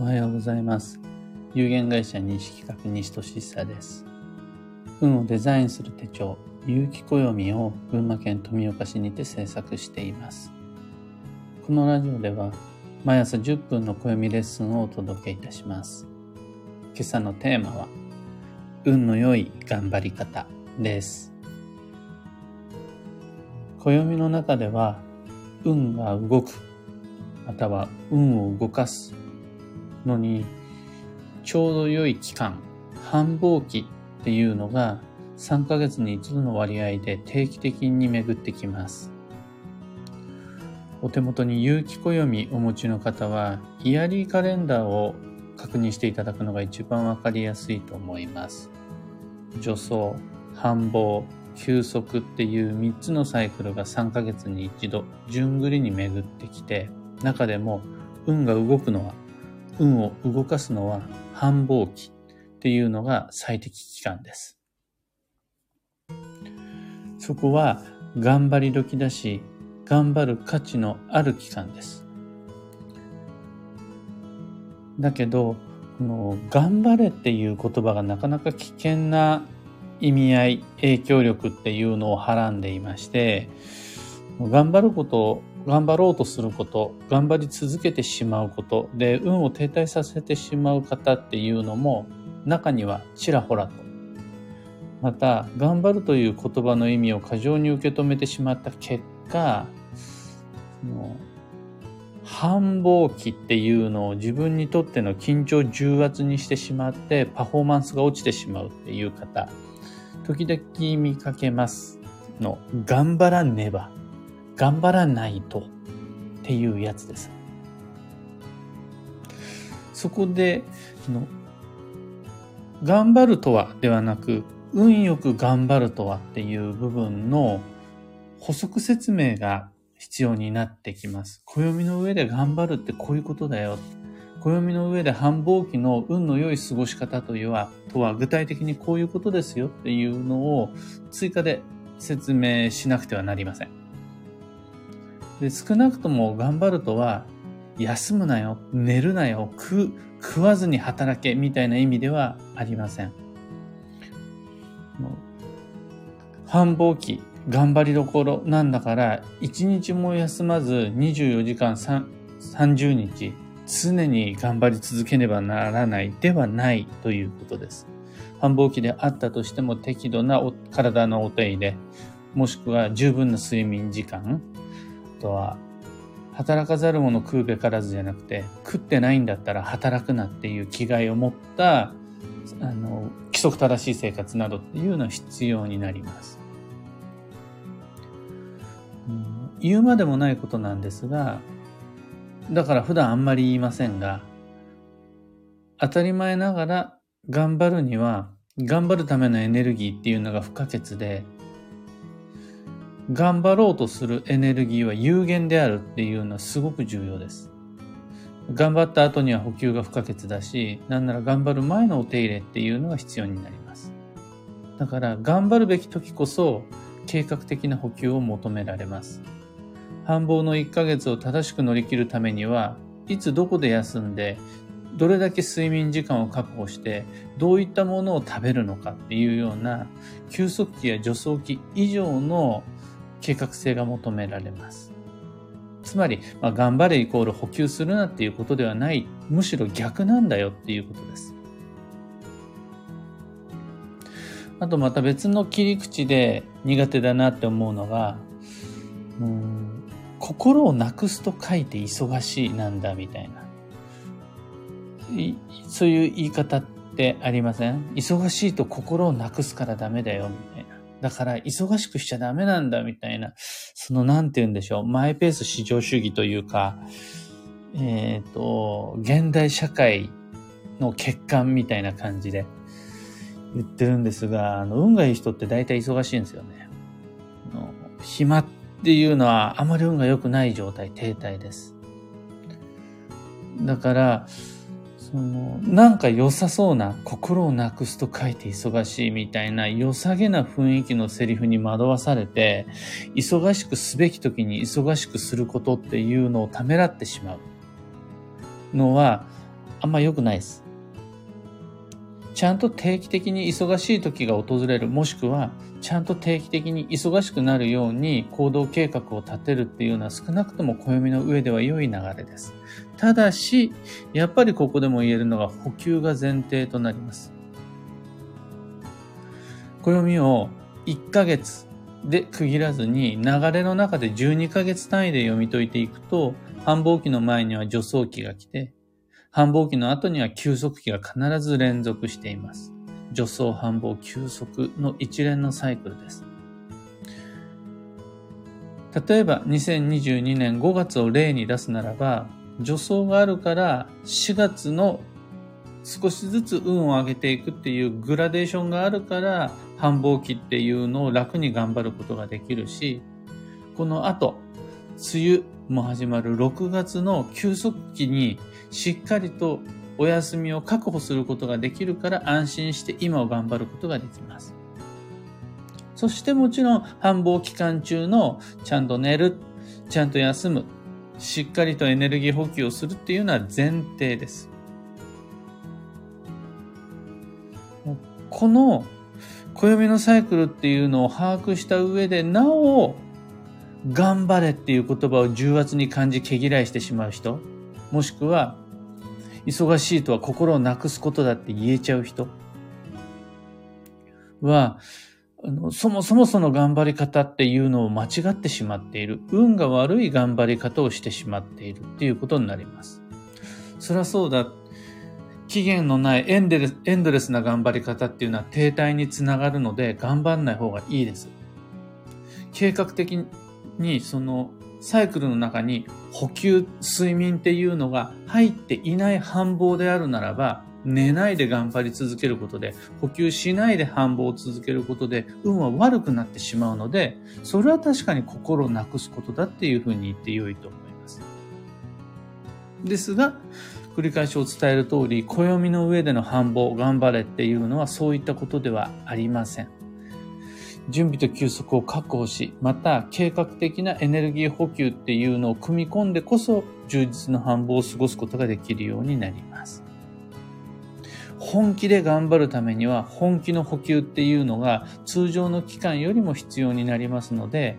おはようございます。有限会社認識確西俊久です。運をデザインする手帳、有機暦を群馬県富岡市にて制作しています。このラジオでは毎朝10分の暦レッスンをお届けいたします。今朝のテーマは、運の良い頑張り方です。暦の中では、運が動く、または運を動かすのに、ちょうど良い期間、繁忙期っていうのが3ヶ月に一度の割合で定期的に巡ってきます。お手元に有機暦お持ちの方は、イヤリーカレンダーを確認していただくのが一番わかりやすいと思います。助走、繁忙、休息っていう3つのサイクルが3ヶ月に一度、順繰りに巡ってきて、中でも運が動くのは、運を動かすのは繁忙期っていうのが最適期間です。そこは頑張り時だし、頑張る価値のある期間です。だけど、この頑張れっていう言葉がなかなか危険な意味合い、影響力っていうのをはらんでいまして、頑張ること、頑張ろうとすること、頑張り続けてしまうことで運を停滞させてしまう方っていうのも中にはちらほらと。また、頑張るという言葉の意味を過剰に受け止めてしまった結果、繁忙期っていうのを自分にとっての緊張重圧にしてしまってパフォーマンスが落ちてしまうっていう方、時々見かけますの、頑張らねば、頑張らないとっていうやつです。そこで、の頑張るとはではなく、運よく頑張るとはっていう部分の補足説明が必要になってきます。暦の上で頑張るってこういうことだよ。暦の上で繁忙期の運の良い過ごし方というは、とは具体的にこういうことですよっていうのを追加で説明しなくてはなりません。で少なくとも頑張るとは、休むなよ、寝るなよ、食、食わずに働けみたいな意味ではありません。繁忙期、頑張りどころなんだから、一日も休まず24時間30日、常に頑張り続けねばならないではないということです。繁忙期であったとしても適度な体のお手入れ、もしくは十分な睡眠時間、とは働かざる者食うべからずじゃなくて、食ってないんだったら働くなっていう気概を持った、あの、規則正しい生活などっていうのは必要になります。うん言うまでもないことなんですが、だから普段あんまり言いませんが、当たり前ながら頑張るには、頑張るためのエネルギーっていうのが不可欠で、頑張ろうとするエネルギーは有限であるっていうのはすごく重要です。頑張った後には補給が不可欠だし、なんなら頑張る前のお手入れっていうのが必要になります。だから頑張るべき時こそ計画的な補給を求められます。繁忙の1ヶ月を正しく乗り切るためには、いつどこで休んで、どれだけ睡眠時間を確保して、どういったものを食べるのかっていうような、休息期や助走期以上の計画性が求められます。つまり、まあ、頑張れイコール補給するなっていうことではない、むしろ逆なんだよっていうことです。あとまた別の切り口で苦手だなって思うのが、うん心をなくすと書いて忙しいなんだみたいな。そういう言い方ってありません？忙しいと心をなくすからダメだよみたいな。だから忙しくしちゃダメなんだみたいな。そのなんて言うんでしょう。マイペース至上主義というか、えっ、ー、と、現代社会の欠陥みたいな感じで言ってるんですが、あの、運がいい人って大体忙しいんですよね。の暇っていうのはあまり運が良くない状態、停滞です。だから、その、なんか良さそうな、心をなくすと書いて忙しいみたいな良さげな雰囲気のセリフに惑わされて、忙しくすべき時に忙しくすることっていうのをためらってしまうのは、あんま良くないです。ちゃんと定期的に忙しい時が訪れる、もしくは、ちゃんと定期的に忙しくなるように行動計画を立てるっていうのは少なくとも暦の上では良い流れです。ただし、やっぱりここでも言えるのが補給が前提となります。暦を1ヶ月で区切らずに流れの中で12ヶ月単位で読み解いていくと、繁忙期の前には助走期が来て、繁忙期の後には休息期が必ず連続しています。助走繁忙休息の一連のサイクルです。例えば2022年5月を例に出すならば、助走があるから4月の少しずつ運を上げていくっていうグラデーションがあるから繁忙期っていうのを楽に頑張ることができるし、この後、梅雨も始まる6月の休息期にしっかりとお休みを確保することができるから安心して今を頑張ることができます。そしてもちろん繁忙期間中のちゃんと寝る、ちゃんと休む、しっかりとエネルギー補給をするっていうのは前提です。この暦のサイクルっていうのを把握した上で、なお、頑張れっていう言葉を重圧に感じ毛嫌いしてしまう人、もしくは、忙しいとは心をなくすことだって言えちゃう人は、あのそもそもその頑張り方っていうのを間違ってしまっている。運が悪い頑張り方をしてしまっているっていうことになります。そりゃそうだ。期限のないエンデエンドレスな頑張り方っていうのは停滞につながるので頑張んない方がいいです。計画的にそのサイクルの中に補給、睡眠っていうのが入っていない繁忙であるならば、寝ないで頑張り続けることで、補給しないで繁忙を続けることで、運は悪くなってしまうので、それは確かに心をなくすことだっていうふうに言って良いと思います。ですが、繰り返しお伝える通り、暦の上での繁忙、頑張れっていうのはそういったことではありません。準備と休息を確保し、また計画的なエネルギー補給っていうのを組み込んでこそ充実の繁忙を過ごすことができるようになります。本気で頑張るためには本気の補給っていうのが通常の期間よりも必要になりますので、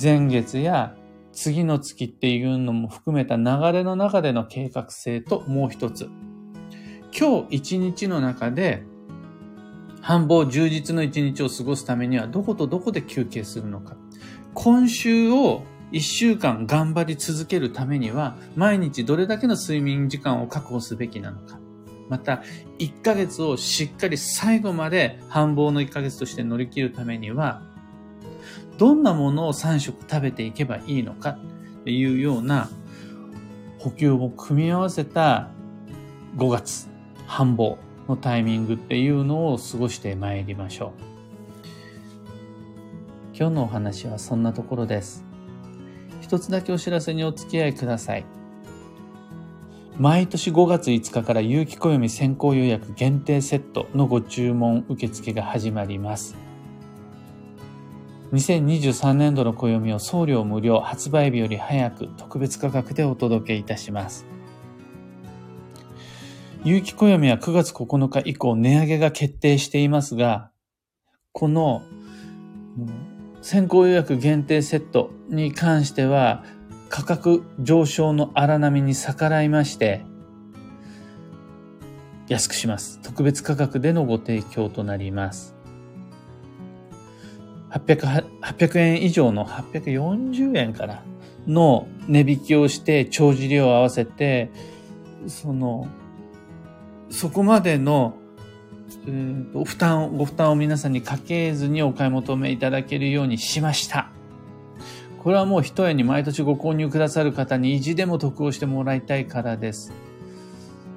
前月や次の月っていうのも含めた流れの中での計画性ともう一つ。今日一日の中で繁忙充実の一日を過ごすためにはどことどこで休憩するのか。今週を一週間頑張り続けるためには、毎日どれだけの睡眠時間を確保すべきなのか。また、1ヶ月をしっかり最後まで繁忙の1ヶ月として乗り切るためには、どんなものを3食食べていけばいいのかっていうような補給を組み合わせた5月、繁忙。のタイミングっていうのを過ごしてまいりましょう。今日のお話はそんなところです。一つだけお知らせにお付き合いください。毎年5月5日から有機暦先行予約限定セットのご注文受付が始まります。2023年度の暦を送料無料発売日より早く特別価格でお届けいたします。有機暦は9月9日以降値上げが決定していますが、この先行予約限定セットに関しては価格上昇の荒波に逆らいまして、安くします。特別価格でのご提供となります。800, 800円以上の840円からの値引きをして帳尻を合わせて、そのそこまでの、えー、と負担、ご負担を皆さんにかけずにお買い求めいただけるようにしました。これはもう一重に毎年ご購入くださる方に意地でも得をしてもらいたいからです。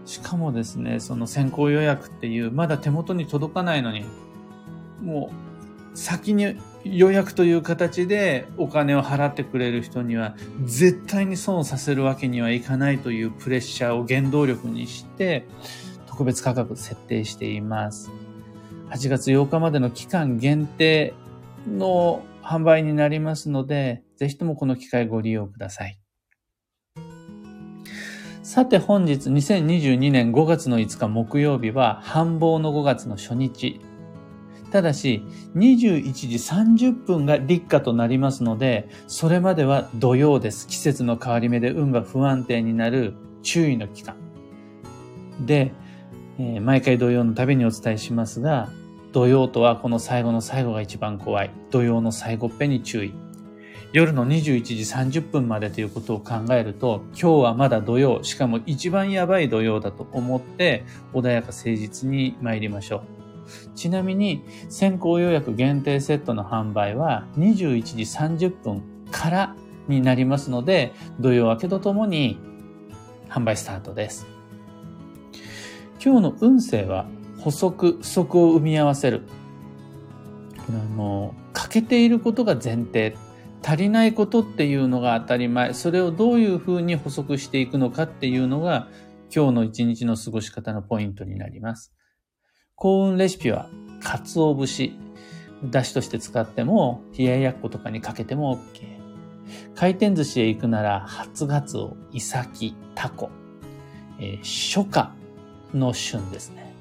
しかもですね、その先行予約っていう、まだ手元に届かないのに、もう先に予約という形でお金を払ってくれる人には絶対に損をさせるわけにはいかないというプレッシャーを原動力にして、特別価格設定しています。8月8日までの期間限定の販売になりますので、ぜひともこの機会ご利用ください。さて本日2022年5月の5日木曜日は繁忙の5月の初日。ただし21時30分が立夏となりますので、それまでは土曜です。季節の変わり目で運が不安定になる注意の期間。で、えー、毎回土曜のたびにお伝えしますが、土曜とはこの最後の最後が一番怖い。土曜の最後っぺに注意。夜の21時30分までということを考えると、今日はまだ土曜、しかも一番やばい土曜だと思って、穏やか誠実に参りましょう。ちなみに、先行予約限定セットの販売は21時30分からになりますので、土曜明けとともに販売スタートです。今日の運勢は補足、不足を生み合わせる。あの、欠けていることが前提。足りないことっていうのが当たり前。それをどういうふうに補足していくのかっていうのが今日の一日の過ごし方のポイントになります。幸運レシピは、鰹節。だしとして使っても、冷ややっことかにかけても OK。回転寿司へ行くなら、初ガツオ、イサキ、タコ。えー、初夏の旬ですね。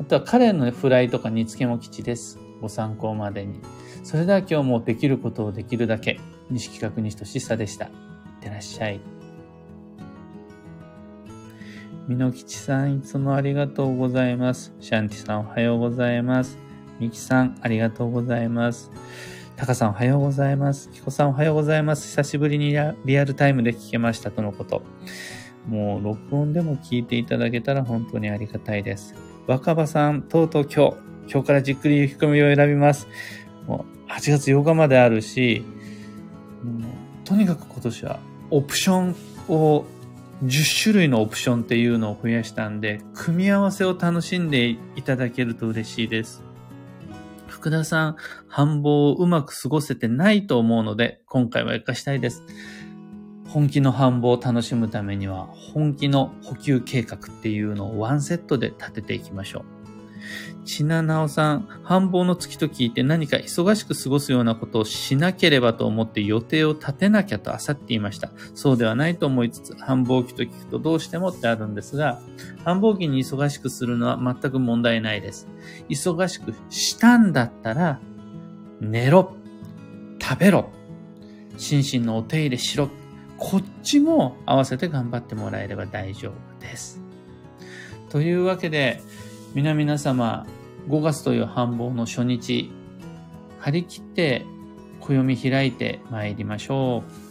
あとはカレーのフライとか煮付けも吉です。ご参考までに。それでは今日もできることをできるだけ。西企画西俊久でした。いってらっしゃい。みのきちさん、いつもありがとうございます。シャンティさん、おはようございます。みきさん、ありがとうございます。たかさん、おはようございます。きこさん、おはようございます。久しぶりにリアルタイムで聞けましたとのこと。もう、録音でも聞いていただけたら本当にありがたいです。若葉さん、とうとう今日、今日からじっくり雪込みを選びます。もう8月8日まであるし、もうとにかく今年はオプションを10種類のオプションっていうのを増やしたんで、組み合わせを楽しんでいただけると嬉しいです。福田さん、繁忙をうまく過ごせてないと思うので、今回は活かしたいです。本気の繁忙を楽しむためには、本気の補給計画っていうのをワンセットで立てていきましょう。ちななおさん、繁忙の月と聞いて何か忙しく過ごすようなことをしなければと思って予定を立てなきゃと焦っていました。そうではないと思いつつ、繁忙期と聞くとどうしてもってあるんですが、繁忙期に忙しくするのは全く問題ないです。忙しくしたんだったら、寝ろ、食べろ、心身のお手入れしろ、こっちも合わせて頑張ってもらえれば大丈夫です。というわけで、皆々様、5月という繁忙の初日、張り切って暦開いて参りましょう。